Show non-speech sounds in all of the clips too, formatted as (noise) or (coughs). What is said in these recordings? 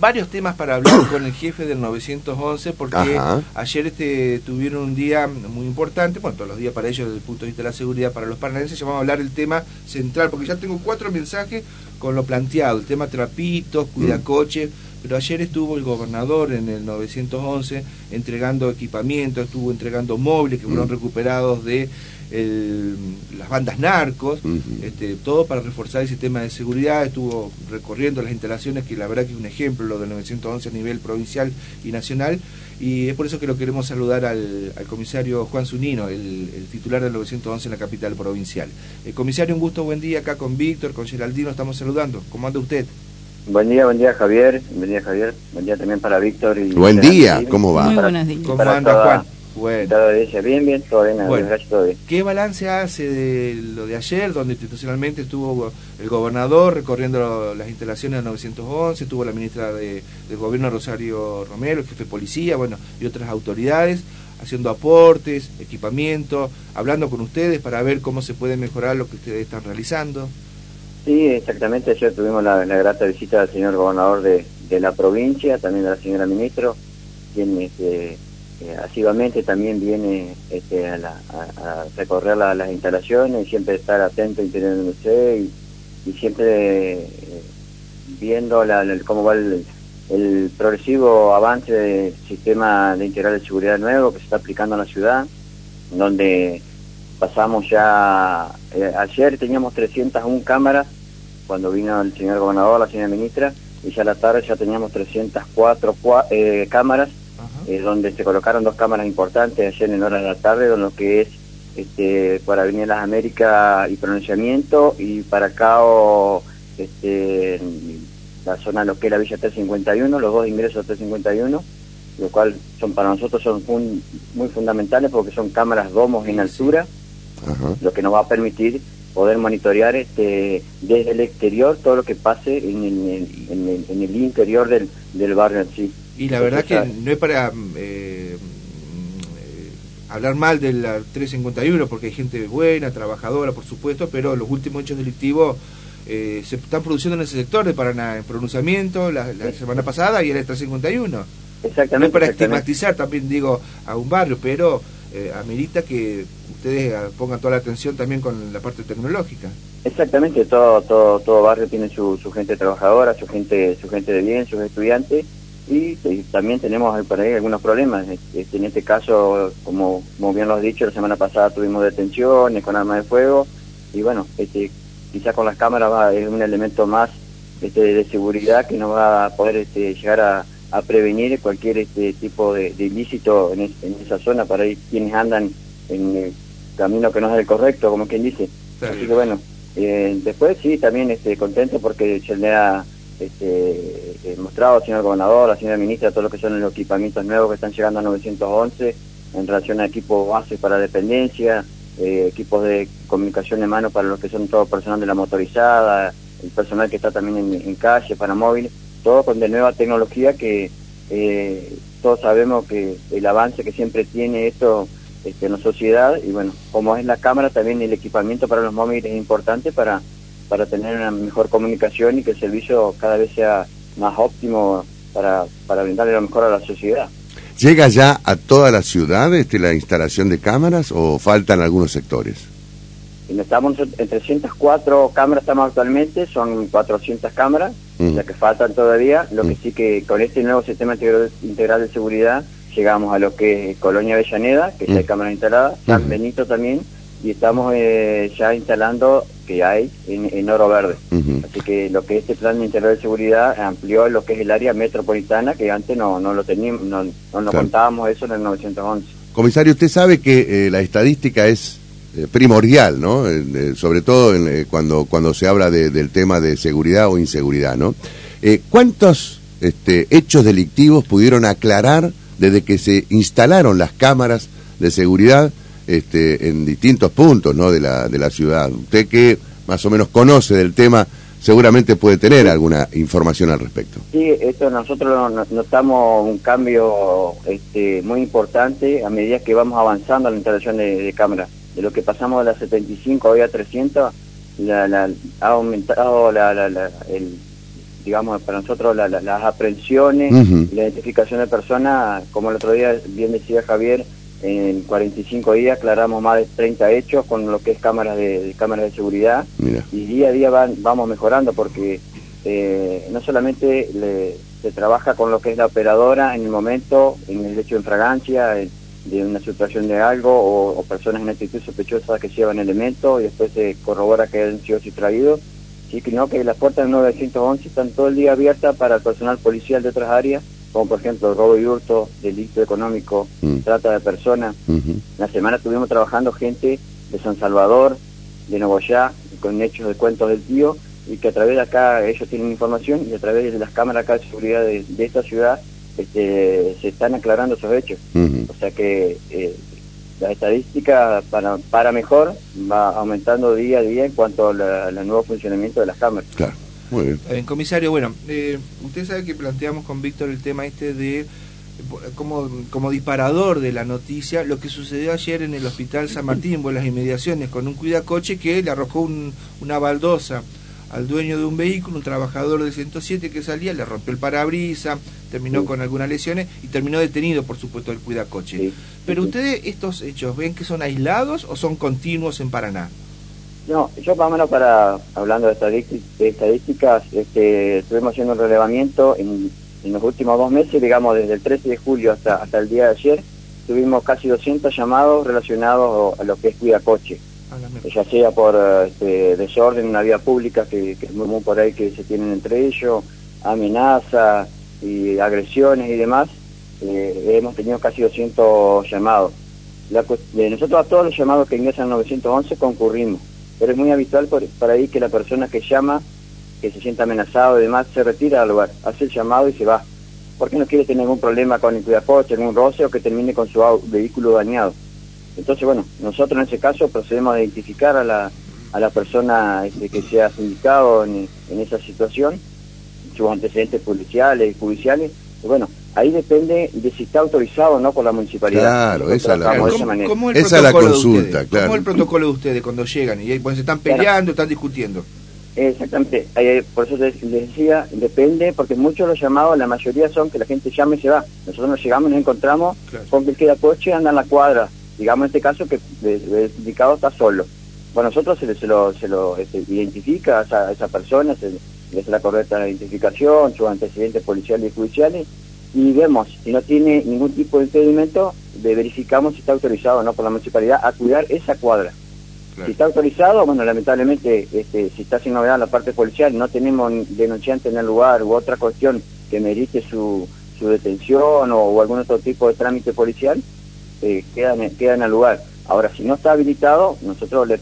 varios temas para hablar con el jefe del 911 porque ayer este tuvieron un día muy importante, bueno, todos los días para ellos desde el punto de vista de la seguridad para los paranaenses, vamos a hablar el tema central, porque ya tengo cuatro mensajes con lo planteado, el tema trapitos, cuidacoche, pero ayer estuvo el gobernador en el 911 entregando equipamiento, estuvo entregando móviles que fueron recuperados de las bandas narcos, este, todo para reforzar el sistema de seguridad, estuvo recorriendo las instalaciones, que la verdad que es un ejemplo lo del 911 a nivel provincial y nacional, y es por eso que lo queremos saludar al, comisario Juan Zunino, el, titular del 911 en la capital provincial. El comisario, un gusto, buen día acá con Víctor, con Geraldino, estamos saludando. ¿Cómo anda usted? Buen día, buen día Javier, buen día Javier, buen día también para Víctor. y Buen día, ¿cómo va? Muy buenos días. ¿Cómo anda Juan? Bueno. Bien, bien, todo bien, todo bien. ¿Qué balance hace de lo de ayer, donde institucionalmente estuvo el gobernador recorriendo las instalaciones del 911, estuvo la ministra de, del gobierno Rosario Romero, el jefe de policía, bueno, y otras autoridades, haciendo aportes, equipamiento, hablando con ustedes para ver cómo se puede mejorar lo que ustedes están realizando? Sí, exactamente, ayer tuvimos la, grata visita del señor gobernador de, de la provincia, también de la señora ministro, quien este, eh, asiduamente también viene este, a, recorrer las instalaciones y siempre estar atento, interesándose y, y siempre eh, viendo cómo va el, progresivo avance del sistema de integral de seguridad nuevo que se está aplicando en la ciudad, donde pasamos ya, eh, ayer teníamos 301 cámaras cuando vino el señor gobernador, la señora ministra, y ya a la tarde ya teníamos 304 cámaras eh, donde se colocaron dos cámaras importantes ayer en hora de la tarde, lo que es este, para Avenida Las Américas y pronunciamiento, y para acá este, la zona lo que es la Villa 351, los dos ingresos a 351, lo cual son para nosotros son muy fundamentales porque son cámaras domos en altura, lo que nos va a permitir poder monitorear este, desde el exterior todo lo que pase en el, en el, interior del, del barrio en sí. Y la verdad que no es para eh, eh, hablar mal de la 351, porque hay gente buena, trabajadora, por supuesto, pero los últimos hechos delictivos eh, se están produciendo en ese sector de Paraná, en pronunciamiento, la, semana pasada y en el 351. Exactamente. No es para estigmatizar también, digo, a un barrio, pero amerita que ustedes pongan toda la atención también con la parte tecnológica. Exactamente, todo, todo, todo barrio tiene su, su gente trabajadora, su gente, su gente de bien, sus estudiantes y, también tenemos por ahí algunos problemas. Este, en este caso, como, como bien lo has dicho, la semana pasada tuvimos detenciones con armas de fuego y bueno, este, quizás con las cámaras va, es un elemento más este, de seguridad que nos va a poder este, llegar a, prevenir cualquier este tipo de, ilícito en, esa zona para ir quienes andan en el camino que no es el correcto, como quien dice. Así que bueno, eh, después sí, también este, contento porque se le ha este, eh, mostrado señor gobernador, la señora ministra, todo lo que son los equipamientos nuevos que están llegando a 911 en relación a equipos base para dependencia, eh, equipos de comunicación de mano para los que son todo personal de la motorizada, el personal que está también en, calle, para móviles, todo con de nueva tecnología que eh, todos sabemos que el avance que siempre tiene esto este, en la sociedad y bueno, como es la cámara, también el equipamiento para los móviles es importante para para tener una mejor comunicación y que el servicio cada vez sea más óptimo para, para brindarle lo mejor a la sociedad. ¿Llega ya a toda la ciudad este, la instalación de cámaras o faltan algunos sectores? Estamos en 304 cámaras estamos actualmente, son 400 cámaras, mm. las que faltan todavía, lo que mm. sí que con este nuevo sistema integral de seguridad llegamos a lo que es Colonia Avellaneda, que ya hay mm. cámaras instaladas, San Benito también, y estamos eh, ya instalando que hay en, Oro Verde. Así que lo que este plan interior de seguridad amplió lo que es el área metropolitana, que antes no, no lo teníamos, no, no contábamos eso en el 911. Comisario, usted sabe que eh, la estadística es eh, primordial, ¿no? sobre todo cuando, cuando se habla del tema de seguridad o inseguridad, ¿no? ¿Cuántos este, hechos delictivos pudieron aclarar desde que se instalaron las cámaras de seguridad este, en distintos puntos ¿no? de, la, de la ciudad. Usted que más o menos conoce del tema, seguramente puede tener alguna información al respecto. Sí, esto nosotros notamos un cambio este, muy importante a medida que vamos avanzando en la instalación de, cámaras. De lo que pasamos de las 75 hoy a 300, la, ha aumentado la, el, digamos, para nosotros las aprehensiones, la identificación de personas, como el otro día bien decía Javier, en 45 días aclaramos más de 30 hechos con lo que es cámaras de, cámaras de seguridad. Y día a día van, vamos mejorando porque eh, no solamente se trabaja con lo que es la operadora en el momento, en el hecho de fragancia, de una situación de algo o, personas en actitud sospechosa que llevan elementos y después se corrobora que han sido sustraídos, sino que las puertas del 911 están todo el día abiertas para el personal policial de otras áreas como por ejemplo robo y hurto, delito económico, mm. trata de personas. La semana estuvimos trabajando gente de San Salvador, de Nogoyá, con hechos de cuentos del tío, y que a través de acá ellos tienen información y a través de las cámaras acá de seguridad de, esta ciudad este, se están aclarando esos hechos. O sea que eh, la estadística para, para mejor va aumentando día a día en cuanto al nuevo funcionamiento de las cámaras. Claro. Muy bien. Eh, comisario, bueno, eh, usted sabe que planteamos con Víctor el tema este de como, como disparador de la noticia lo que sucedió ayer en el hospital San Martín, en las inmediaciones, con un cuidacoche que le arrojó una baldosa al dueño de un vehículo, un trabajador de 107 que salía, le rompió el parabrisa, terminó con algunas lesiones y terminó detenido, por supuesto, el cuidacoche. Pero ustedes, estos hechos, ¿ven que son aislados o son continuos en Paraná? No, yo más o menos para, hablando de, estadísticas, este, estuvimos haciendo un relevamiento en, los últimos dos meses, digamos desde el 13 de julio hasta, hasta el día de ayer, tuvimos casi 200 llamados relacionados a lo que es cuida coche. Ya sea por este, desorden en una vía pública, que, es muy común por ahí que se tienen entre ellos, amenazas y agresiones y demás, eh, hemos tenido casi 200 llamados. nosotros a todos los llamados que ingresan al 911 concurrimos pero es muy habitual para ahí que la persona que llama, que se sienta amenazado y demás, se retira al lugar, hace el llamado y se va, porque no quiere tener ningún problema con el cuidacoche, ningún roce o que termine con su vehículo dañado. Entonces, bueno, nosotros en ese caso procedemos a identificar a la, a la persona este, que se ha indicado en, en esa situación, sus antecedentes policiales y judiciales, y bueno, ahí depende de si está autorizado o no por la municipalidad. Claro, esa, es la, esa la consulta, claro. ¿Cómo es el protocolo de ustedes cuando llegan y cuando se están peleando, están discutiendo? Exactamente, por eso les, decía, depende, porque muchos de los llamados, la mayoría son que la gente llama y se va. Nosotros nos llegamos y nos encontramos con que queda coche anda en la cuadra. Digamos en este caso que el indicado está solo. Bueno, nosotros se, se lo, se lo este, identifica a esa, esa persona, se le hace la correcta identificación, sus antecedentes policiales y judiciales, y vemos si no tiene ningún tipo de impedimento, de verificamos si está autorizado o no por la municipalidad a cuidar esa cuadra. Si está autorizado, bueno, lamentablemente, este, si está sin novedad en la parte policial, no tenemos denunciante en el lugar u otra cuestión que merite su, su detención o, algún otro tipo de trámite policial, eh, quedan, en el lugar. Ahora, si no está habilitado, nosotros le,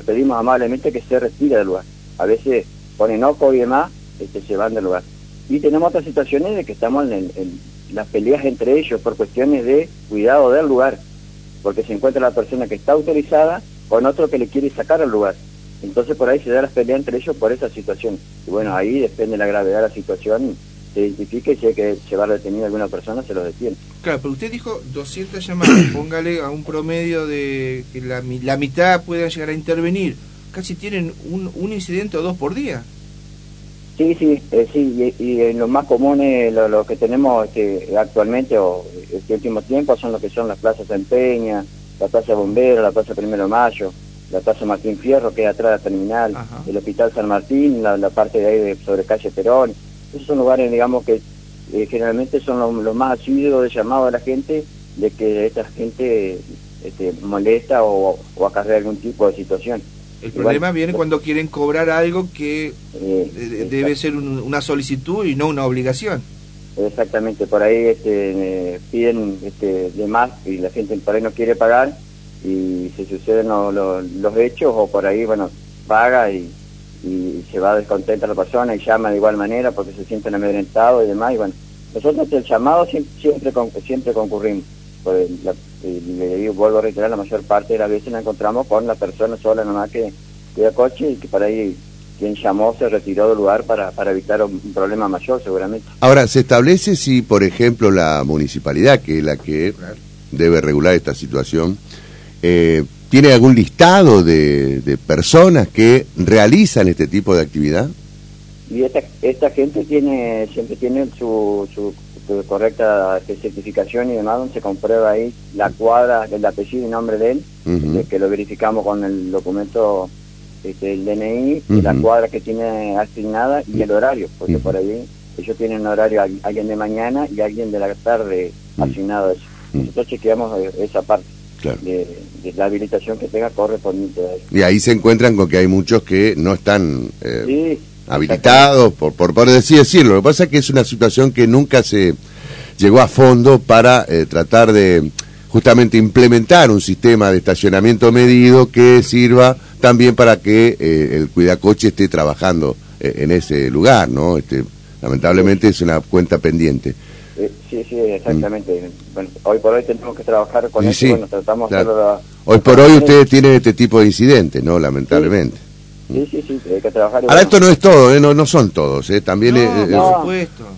pedimos amablemente que se retire del lugar. A veces ponen oco y demás, este, se van del lugar. Y tenemos otras situaciones de que estamos en, las peleas entre ellos por cuestiones de cuidado del lugar, porque se encuentra la persona que está autorizada con otro que le quiere sacar al lugar. Entonces por ahí se da las peleas entre ellos por esa situación. Y bueno, ahí depende de la gravedad de la situación, se identifica y si hay que llevar detenido a alguna persona, se lo detiene. Claro, pero usted dijo 200 llamadas, (coughs) póngale a un promedio de que la, la mitad puedan llegar a intervenir. Casi tienen un, un incidente o dos por día. Sí, sí, eh, sí, y, en los más comunes, lo, que tenemos este, actualmente o este último tiempo son lo que son las plazas de Empeña, la Plaza Bombero, la Plaza Primero de Mayo, la Plaza Martín Fierro, que es atrás de la terminal, el Hospital San Martín, la, parte de ahí de, sobre calle Perón. Esos son lugares, digamos, que eh, generalmente son los, más asiduos de llamado de la gente, de que esta gente este, molesta o, o acarrea algún tipo de situación. El problema viene cuando quieren cobrar algo que eh, debe ser una solicitud y no una obligación. Exactamente, por ahí este, piden este, de más y la gente por ahí no quiere pagar y se suceden los hechos o por ahí, bueno, paga y, se va descontenta la persona y llama de igual manera porque se sienten amedrentados y demás. Y bueno, nosotros el llamado siempre, siempre, siempre concurrimos. Pues le digo, vuelvo a reiterar, la mayor parte de las veces nos encontramos con la persona sola nomás que cuida coche y que para ahí quien llamó se retiró del lugar para, para evitar un problema mayor seguramente. Ahora, ¿se establece si, por ejemplo, la municipalidad, que es la que debe regular esta situación, eh, tiene algún listado de, de personas que realizan este tipo de actividad? Y esta, esta gente tiene siempre tiene su, su, correcta certificación y demás, donde se comprueba ahí la cuadra, el apellido y nombre de él, que lo verificamos con el documento este, el DNI, la cuadra que tiene asignada y el horario, porque por ahí ellos tienen un horario, alguien de mañana y alguien de la tarde asignado a eso. Nosotros chequeamos eh, esa parte. De, la habilitación que tenga correspondiente a Y ahí se encuentran con que hay muchos que no están eh, habilitados, por, por, por decir, decirlo. Lo que pasa es que es una situación que nunca se llegó a fondo para eh, tratar de justamente implementar un sistema de estacionamiento medido que sirva también para que eh, el cuidacoche esté trabajando eh, en ese lugar, ¿no? Este, lamentablemente es una cuenta pendiente. Sí, sí, exactamente. Bueno, hoy por hoy tenemos que trabajar con eso, bueno, tratamos Hoy por hoy ustedes tienen este tipo de incidentes, ¿no? Lamentablemente. Sí, sí, sí, hay que trabajar. Ahora, esto no es todo, ¿eh? no, no son todos, ¿eh? también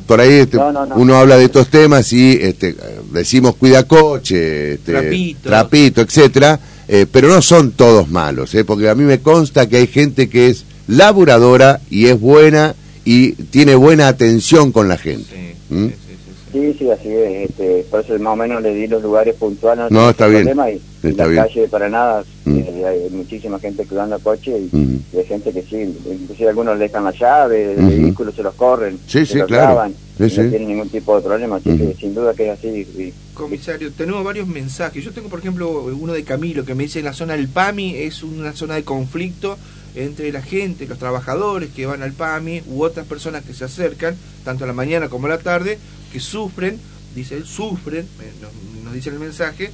por ahí este, uno habla de estos temas y este, decimos cuida coche, este, trapito, trapito etcétera, eh, pero no son todos malos, ¿eh? porque a mí me consta que hay gente que es laburadora y es buena y tiene buena atención con la gente. ¿Mm? Sí, sí, así es. Este, por eso más o menos le di los lugares puntuales. No, está bien. y, la calle para nada, mm. eh, hay muchísima gente cuidando el coche y, mm. hay gente que sí, inclusive algunos le dejan la llave, el vehículo se los corren, sí, se los claro. no tienen ningún tipo de problema, así que sin duda que es así. Comisario, tenemos varios mensajes. Yo tengo, por ejemplo, uno de Camilo que me dice la zona del PAMI es una zona de conflicto entre la gente, los trabajadores que van al PAMI u otras personas que se acercan, tanto a la mañana como a la tarde, que sufren, dice él, sufren, nos, dice el mensaje,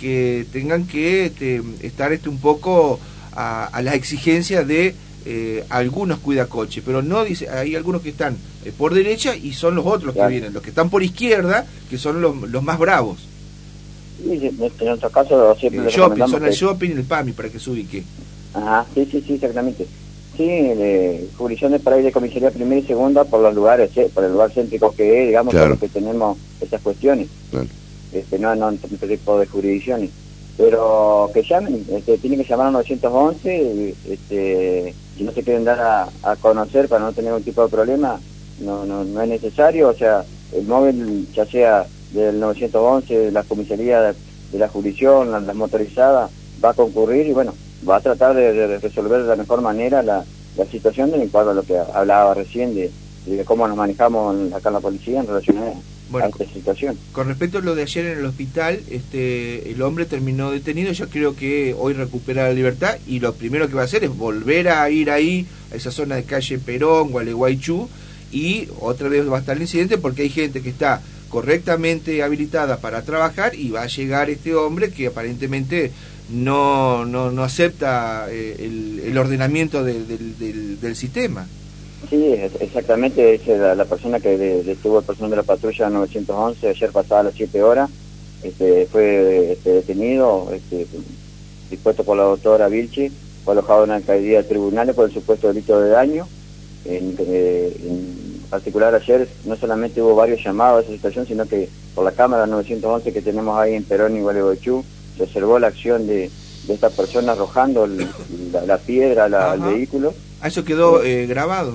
que tengan que este, estar este, un poco a, la exigencia de eh, algunos cuidacoches, pero no dice, hay algunos que están eh, por derecha y son los otros que vienen, los que están por izquierda, que son los, los más bravos. en nuestro caso siempre el shopping, son el shopping y el PAMI para que se ubique. Ajá, sí, sí, sí, exactamente. Sí, de jurisdicciones para ir de comisaría primera y segunda por los lugares, por el lugar céntrico que es, digamos, por que tenemos esas cuestiones. Este, no, no, otro tipo de jurisdicciones. Pero que llamen, este, tienen que llamar a 911, este, si no se quieren dar a, conocer para no tener ningún tipo de problema, no, no, no es necesario, o sea, el móvil, ya sea del 911, de la comisaría de, la jurisdicción, las la motorizadas, va a concurrir y bueno, va a tratar de, resolver de la mejor manera la, la situación de cuanto a lo que hablaba recién de, de cómo nos manejamos acá en la policía en relación a, esta situación. Con respecto a lo de ayer en el hospital, este el hombre terminó detenido, yo creo que hoy recupera la libertad y lo primero que va a hacer es volver a ir ahí, a esa zona de calle Perón, Gualeguaychú, y otra vez va a estar el incidente porque hay gente que está correctamente habilitada para trabajar y va a llegar este hombre que aparentemente no, no, no acepta eh, el, el, ordenamiento del, del, sistema. Sí, exactamente, es la, persona que detuvo el personal de la patrulla 911 ayer pasada las 7 horas, este, fue este, detenido, este, dispuesto por la doctora Vilchi, fue alojado en la alcaldía de tribunales por el supuesto delito de daño. En, eh, en, particular ayer no solamente hubo varios llamados a esa situación, sino que por la cámara 911 que tenemos ahí en Perón y Gualeguaychú, se observó la acción de, esta persona arrojando la, piedra al vehículo. ¿Ah, eso quedó eh, grabado?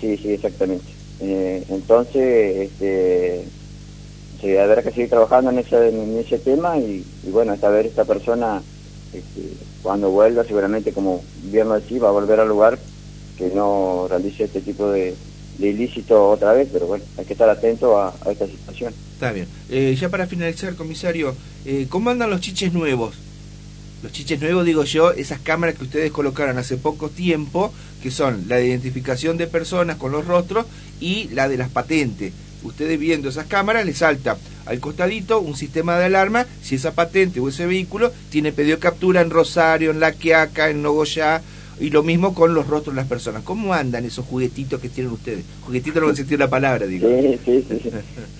Sí, sí, exactamente. Eh, entonces, este, se habrá que seguir trabajando en ese, en ese tema y, bueno, esta vez esta persona, este, cuando vuelva, seguramente como bien lo decía, va a volver al lugar que no realice este tipo de, de ilícito otra vez, pero bueno, hay que estar atento a, esta situación. Está bien. Eh, ya para finalizar, comisario, eh, ¿cómo andan los chiches nuevos? Los chiches nuevos, digo yo, esas cámaras que ustedes colocaron hace poco tiempo, que son la de identificación de personas con los rostros y la de las patentes. Ustedes viendo esas cámaras les salta al costadito un sistema de alarma si esa patente o ese vehículo tiene pedido captura en Rosario, en La Quiaca, en Nogoyá, y lo mismo con los rostros de las personas. ¿Cómo andan esos juguetitos que tienen ustedes? Juguetitos no sentir la palabra, digo. Sí, sí, sí.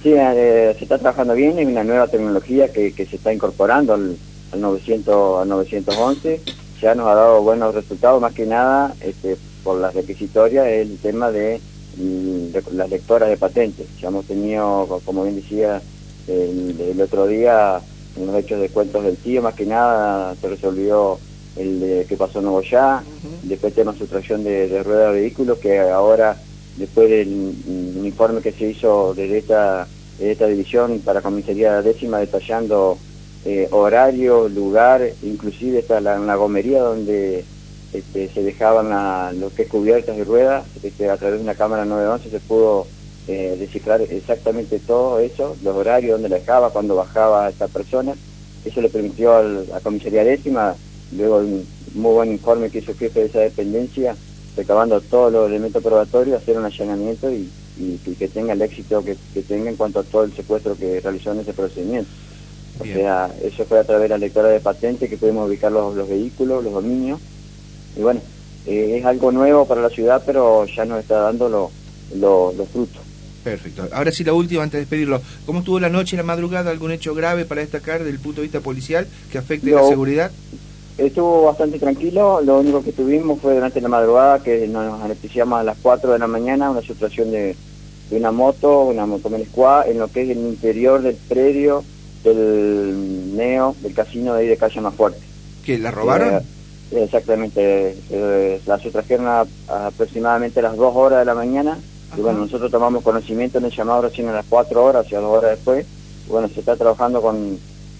sí. Eh, se está trabajando bien, hay una nueva tecnología que, que se está incorporando al, al, 900, al 911. Ya nos ha dado buenos resultados, más que nada este, por las requisitorias, el tema de, mm, las lectoras de patentes. Ya hemos tenido, como bien decía el, el otro día, en los hechos de cuentos del tío, más que nada se resolvió el de, que pasó en Nuevo Ya, después tema sustracción de, de rueda de vehículos, que ahora después del informe que se hizo de esta, de esta división para comisaría décima detallando eh, horario, lugar, inclusive está la, la gomería donde este, se dejaban lo que es cubiertas y ruedas, este, a través de una cámara 911 se pudo eh, descifrar exactamente todo eso, los horarios, donde la dejaba, cuando bajaba esta persona. Eso le permitió a la comisaría décima, luego un muy buen informe que hizo el jefe de esa dependencia, recabando todos los elementos probatorios, hacer un allanamiento y, que tenga el éxito que, tenga en cuanto a todo el secuestro que realizó en ese procedimiento. O sea, eso fue a través de la lectora de patente que pudimos ubicar los, vehículos, los dominios. Y bueno, eh, es algo nuevo para la ciudad, pero ya nos está dando los frutos. Perfecto. Ahora sí, la última antes de despedirlo. ¿Cómo estuvo la noche la madrugada? ¿Algún hecho grave para destacar desde el punto de vista policial que afecte la seguridad? Estuvo bastante tranquilo. Lo único que tuvimos fue durante la madrugada que nos anestesiamos a las 4 de la mañana una situación de, una moto, una moto squad, en lo que es el interior del predio del Neo, del casino de ahí de Calle Más Fuerte. ¿Que la robaron? Eh, exactamente. Eh, la sustrajeron aproximadamente a las 2 horas de la mañana y bueno, nosotros tomamos conocimiento en el llamado recién a las 4 horas, o sea, dos horas después. Y bueno, se está trabajando con,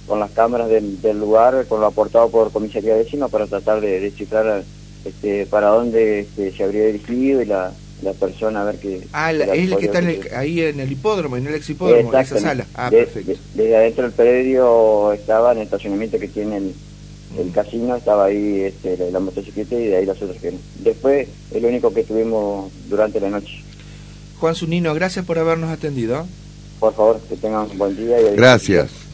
con las cámaras del, lugar, con lo aportado por Comisaría Décima para tratar de descifrar este, para dónde este, se habría dirigido y la, la persona a ver qué... Ah, es el que está ahí en el hipódromo, en el ex hipódromo, en esa sala. Ah, perfecto. desde adentro del predio estaba en el estacionamiento que tiene el, el casino, estaba ahí este, la, motocicleta y de ahí las otras que Después es lo único que tuvimos durante la noche. Juan Zunino, gracias por habernos atendido. Por favor, que tengan un buen día. Y gracias.